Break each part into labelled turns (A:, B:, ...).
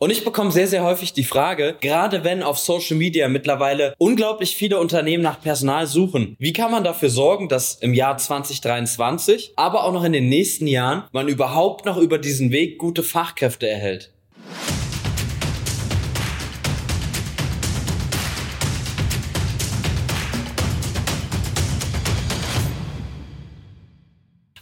A: Und ich bekomme sehr, sehr häufig die Frage, gerade wenn auf Social Media mittlerweile unglaublich viele Unternehmen nach Personal suchen, wie kann man dafür sorgen, dass im Jahr 2023, aber auch noch in den nächsten Jahren, man überhaupt noch über diesen Weg gute Fachkräfte erhält?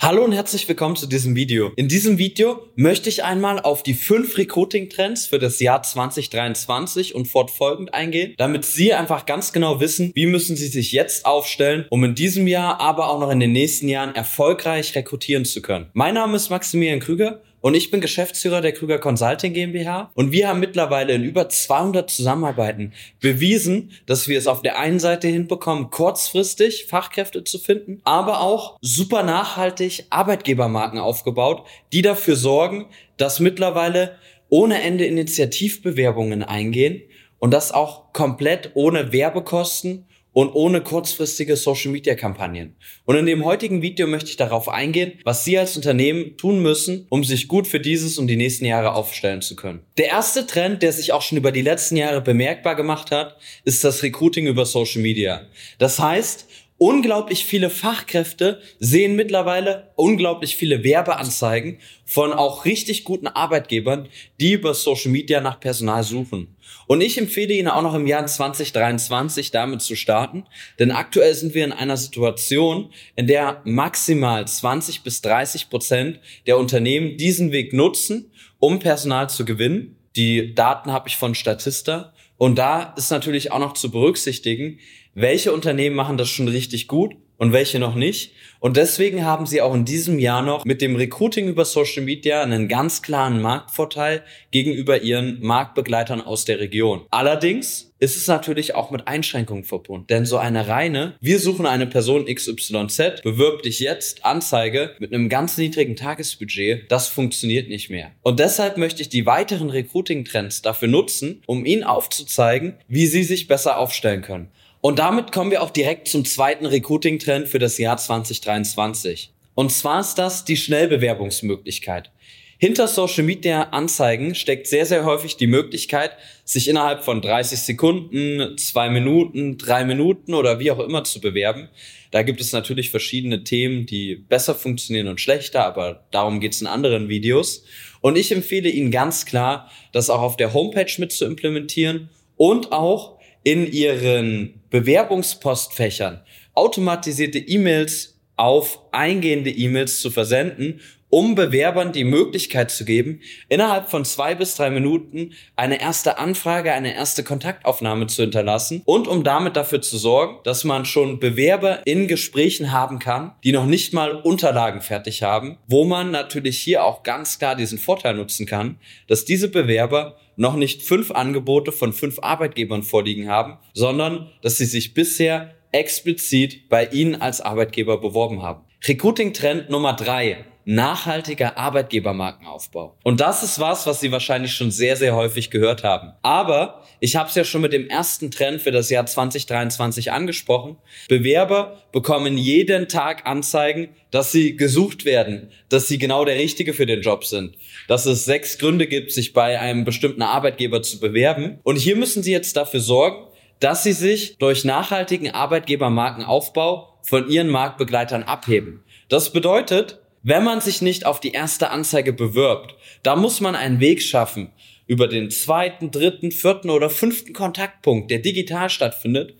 A: Hallo und herzlich willkommen zu diesem Video. In diesem Video möchte ich einmal auf die fünf Recruiting-Trends für das Jahr 2023 und fortfolgend eingehen, damit Sie einfach ganz genau wissen, wie müssen Sie sich jetzt aufstellen, um in diesem Jahr, aber auch noch in den nächsten Jahren erfolgreich rekrutieren zu können. Mein Name ist Maximilian Krüger und ich bin Geschäftsführer der Krüger Consulting GmbH. Und wir haben mittlerweile in über 200 Zusammenarbeiten bewiesen, dass wir es auf der einen Seite hinbekommen, kurzfristig Fachkräfte zu finden, aber auch super nachhaltig Arbeitgebermarken aufgebaut, die dafür sorgen, dass mittlerweile ohne Ende Initiativbewerbungen eingehen und das auch komplett ohne Werbekosten und ohne kurzfristige Social-Media-Kampagnen. Und in dem heutigen Video möchte ich darauf eingehen, was Sie als Unternehmen tun müssen, um sich gut für dieses und die nächsten Jahre aufstellen zu können. Der erste Trend, der sich auch schon über die letzten Jahre bemerkbar gemacht hat, ist das Recruiting über Social Media. Das heißt, unglaublich viele Fachkräfte sehen mittlerweile unglaublich viele Werbeanzeigen von auch richtig guten Arbeitgebern, die über Social Media nach Personal suchen. Und ich empfehle Ihnen auch noch im Jahr 2023 damit zu starten, denn aktuell sind wir in einer Situation, in der maximal 20 bis 30 Prozent der Unternehmen diesen Weg nutzen, um Personal zu gewinnen. Die Daten habe ich von Statista. Und da ist natürlich auch noch zu berücksichtigen, welche Unternehmen machen das schon richtig gut und welche noch nicht. Und deswegen haben sie auch in diesem Jahr noch mit dem Recruiting über Social Media einen ganz klaren Marktvorteil gegenüber ihren Marktbegleitern aus der Region. Allerdings ist es natürlich auch mit Einschränkungen verbunden. Denn so eine reine, wir suchen eine Person XYZ, bewirb dich jetzt, Anzeige mit einem ganz niedrigen Tagesbudget, das funktioniert nicht mehr. Und deshalb möchte ich die weiteren Recruiting-Trends dafür nutzen, um Ihnen aufzuzeigen, wie Sie sich besser aufstellen können. Und damit kommen wir auch direkt zum zweiten Recruiting-Trend für das Jahr 2023. Und zwar ist das die Schnellbewerbungsmöglichkeit. Hinter Social Media Anzeigen steckt sehr, sehr häufig die Möglichkeit, sich innerhalb von 30 Sekunden, zwei Minuten, drei Minuten oder wie auch immer zu bewerben. Da gibt es natürlich verschiedene Themen, die besser funktionieren und schlechter, aber darum geht es in anderen Videos. Und ich empfehle Ihnen ganz klar, das auch auf der Homepage mit zu implementieren und auch in ihren Bewerbungspostfächern automatisierte E-Mails auf eingehende E-Mails zu versenden um Bewerbern die Möglichkeit zu geben, innerhalb von zwei bis drei Minuten eine erste Anfrage, eine erste Kontaktaufnahme zu hinterlassen und um damit dafür zu sorgen, dass man schon Bewerber in Gesprächen haben kann, die noch nicht mal Unterlagen fertig haben, wo man natürlich hier auch ganz klar diesen Vorteil nutzen kann, dass diese Bewerber noch nicht fünf Angebote von fünf Arbeitgebern vorliegen haben, sondern dass sie sich bisher explizit bei Ihnen als Arbeitgeber beworben haben. Recruiting Trend Nummer drei nachhaltiger Arbeitgebermarkenaufbau. Und das ist was, was Sie wahrscheinlich schon sehr, sehr häufig gehört haben. Aber ich habe es ja schon mit dem ersten Trend für das Jahr 2023 angesprochen. Bewerber bekommen jeden Tag Anzeigen, dass sie gesucht werden, dass sie genau der Richtige für den Job sind, dass es sechs Gründe gibt, sich bei einem bestimmten Arbeitgeber zu bewerben. Und hier müssen Sie jetzt dafür sorgen, dass Sie sich durch nachhaltigen Arbeitgebermarkenaufbau von Ihren Marktbegleitern abheben. Das bedeutet, wenn man sich nicht auf die erste Anzeige bewirbt, da muss man einen Weg schaffen über den zweiten, dritten, vierten oder fünften Kontaktpunkt, der digital stattfindet,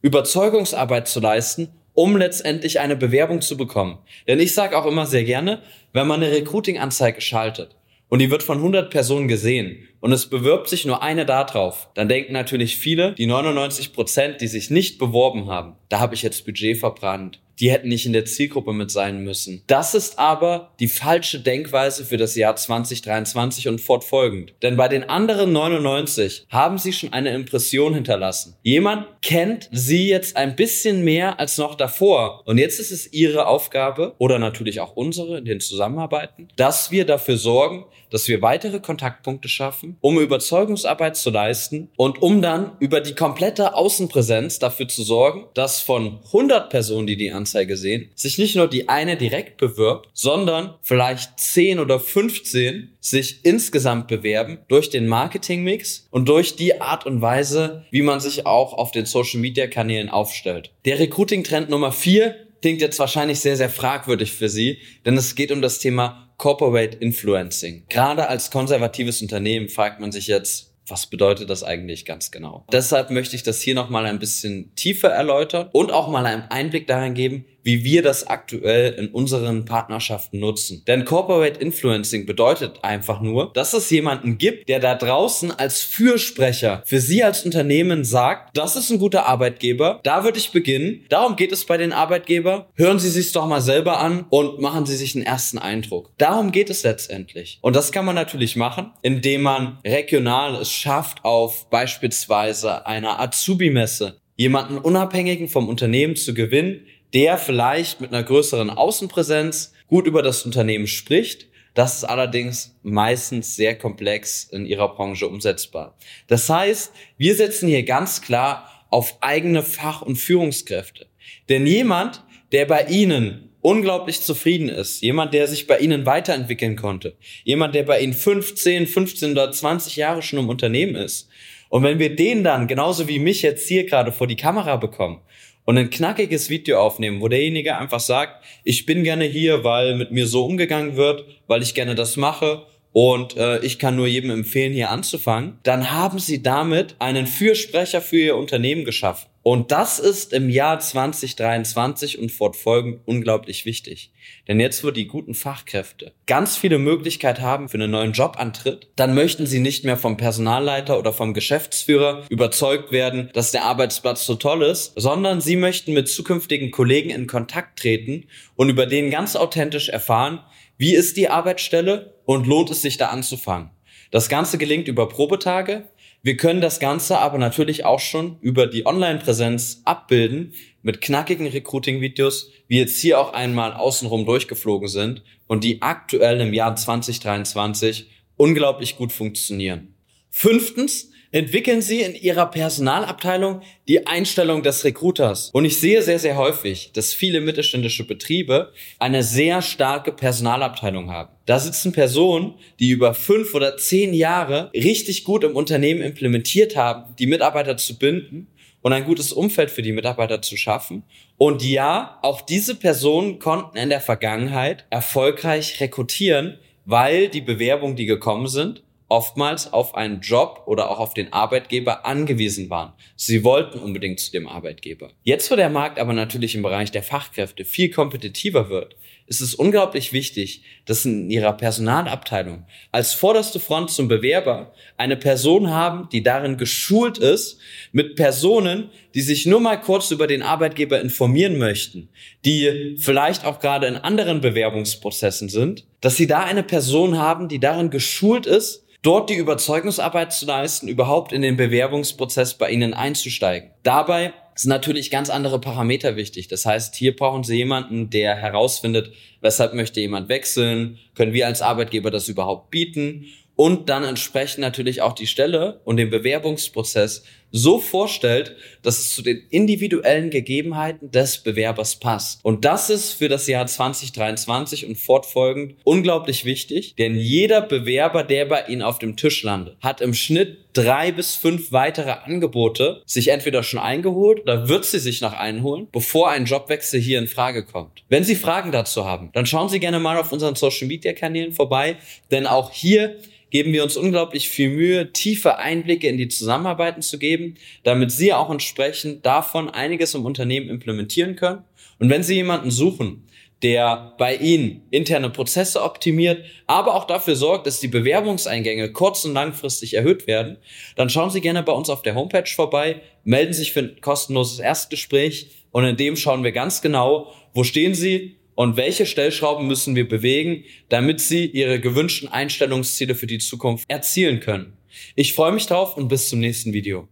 A: Überzeugungsarbeit zu leisten, um letztendlich eine Bewerbung zu bekommen. Denn ich sage auch immer sehr gerne, wenn man eine Recruiting-Anzeige schaltet und die wird von 100 Personen gesehen und es bewirbt sich nur eine da drauf, dann denken natürlich viele, die 99 Prozent, die sich nicht beworben haben, da habe ich jetzt Budget verbrannt die hätten nicht in der Zielgruppe mit sein müssen. Das ist aber die falsche Denkweise für das Jahr 2023 und fortfolgend. Denn bei den anderen 99 haben sie schon eine Impression hinterlassen. Jemand kennt sie jetzt ein bisschen mehr als noch davor. Und jetzt ist es ihre Aufgabe oder natürlich auch unsere in den Zusammenarbeiten, dass wir dafür sorgen, dass wir weitere Kontaktpunkte schaffen, um Überzeugungsarbeit zu leisten und um dann über die komplette Außenpräsenz dafür zu sorgen, dass von 100 Personen, die die Anzeige sehen, sich nicht nur die eine direkt bewirbt, sondern vielleicht 10 oder 15 sich insgesamt bewerben durch den Marketingmix und durch die Art und Weise, wie man sich auch auf den Social Media Kanälen aufstellt. Der Recruiting Trend Nummer 4 klingt jetzt wahrscheinlich sehr, sehr fragwürdig für Sie, denn es geht um das Thema Corporate Influencing. Gerade als konservatives Unternehmen fragt man sich jetzt, was bedeutet das eigentlich ganz genau? Deshalb möchte ich das hier nochmal ein bisschen tiefer erläutern und auch mal einen Einblick darin geben, wie wir das aktuell in unseren Partnerschaften nutzen. Denn Corporate Influencing bedeutet einfach nur, dass es jemanden gibt, der da draußen als Fürsprecher für Sie als Unternehmen sagt, das ist ein guter Arbeitgeber, da würde ich beginnen. Darum geht es bei den Arbeitgebern. Hören Sie sich doch mal selber an und machen Sie sich einen ersten Eindruck. Darum geht es letztendlich. Und das kann man natürlich machen, indem man regional es schafft, auf beispielsweise einer Azubi-Messe jemanden unabhängigen vom Unternehmen zu gewinnen, der vielleicht mit einer größeren Außenpräsenz gut über das Unternehmen spricht. Das ist allerdings meistens sehr komplex in ihrer Branche umsetzbar. Das heißt, wir setzen hier ganz klar auf eigene Fach- und Führungskräfte. Denn jemand, der bei Ihnen unglaublich zufrieden ist, jemand, der sich bei Ihnen weiterentwickeln konnte, jemand, der bei Ihnen 15, 15 oder 20 Jahre schon im Unternehmen ist. Und wenn wir den dann, genauso wie mich jetzt hier gerade vor die Kamera bekommen und ein knackiges Video aufnehmen, wo derjenige einfach sagt, ich bin gerne hier, weil mit mir so umgegangen wird, weil ich gerne das mache und äh, ich kann nur jedem empfehlen, hier anzufangen, dann haben sie damit einen Fürsprecher für ihr Unternehmen geschaffen. Und das ist im Jahr 2023 und fortfolgend unglaublich wichtig. Denn jetzt, wo die guten Fachkräfte ganz viele Möglichkeiten haben für einen neuen Jobantritt, dann möchten sie nicht mehr vom Personalleiter oder vom Geschäftsführer überzeugt werden, dass der Arbeitsplatz so toll ist, sondern sie möchten mit zukünftigen Kollegen in Kontakt treten und über den ganz authentisch erfahren, wie ist die Arbeitsstelle und lohnt es sich da anzufangen. Das Ganze gelingt über Probetage, wir können das Ganze aber natürlich auch schon über die Online-Präsenz abbilden mit knackigen Recruiting-Videos, wie jetzt hier auch einmal außenrum durchgeflogen sind und die aktuell im Jahr 2023 unglaublich gut funktionieren. Fünftens, entwickeln Sie in Ihrer Personalabteilung die Einstellung des Recruiters. Und ich sehe sehr, sehr häufig, dass viele mittelständische Betriebe eine sehr starke Personalabteilung haben. Da sitzen Personen, die über fünf oder zehn Jahre richtig gut im Unternehmen implementiert haben, die Mitarbeiter zu binden und ein gutes Umfeld für die Mitarbeiter zu schaffen. Und ja, auch diese Personen konnten in der Vergangenheit erfolgreich rekrutieren, weil die Bewerbungen, die gekommen sind, oftmals auf einen Job oder auch auf den Arbeitgeber angewiesen waren. Sie wollten unbedingt zu dem Arbeitgeber. Jetzt, wo der Markt aber natürlich im Bereich der Fachkräfte viel kompetitiver wird, ist es unglaublich wichtig, dass in ihrer Personalabteilung als vorderste Front zum Bewerber eine Person haben, die darin geschult ist, mit Personen, die sich nur mal kurz über den Arbeitgeber informieren möchten, die vielleicht auch gerade in anderen Bewerbungsprozessen sind, dass sie da eine Person haben, die darin geschult ist, dort die Überzeugungsarbeit zu leisten, überhaupt in den Bewerbungsprozess bei Ihnen einzusteigen. Dabei sind natürlich ganz andere Parameter wichtig. Das heißt, hier brauchen Sie jemanden, der herausfindet, weshalb möchte jemand wechseln, können wir als Arbeitgeber das überhaupt bieten und dann entsprechend natürlich auch die Stelle und den Bewerbungsprozess so vorstellt, dass es zu den individuellen Gegebenheiten des Bewerbers passt. Und das ist für das Jahr 2023 und fortfolgend unglaublich wichtig, denn jeder Bewerber, der bei Ihnen auf dem Tisch landet, hat im Schnitt drei bis fünf weitere Angebote sich entweder schon eingeholt oder wird sie sich noch einholen, bevor ein Jobwechsel hier in Frage kommt. Wenn Sie Fragen dazu haben, dann schauen Sie gerne mal auf unseren Social Media Kanälen vorbei, denn auch hier geben wir uns unglaublich viel Mühe, tiefe Einblicke in die Zusammenarbeiten zu geben, damit Sie auch entsprechend davon einiges im Unternehmen implementieren können. Und wenn Sie jemanden suchen, der bei Ihnen interne Prozesse optimiert, aber auch dafür sorgt, dass die Bewerbungseingänge kurz- und langfristig erhöht werden, dann schauen Sie gerne bei uns auf der Homepage vorbei, melden sich für ein kostenloses Erstgespräch und in dem schauen wir ganz genau, wo stehen Sie, und welche Stellschrauben müssen wir bewegen, damit Sie Ihre gewünschten Einstellungsziele für die Zukunft erzielen können. Ich freue mich drauf und bis zum nächsten Video.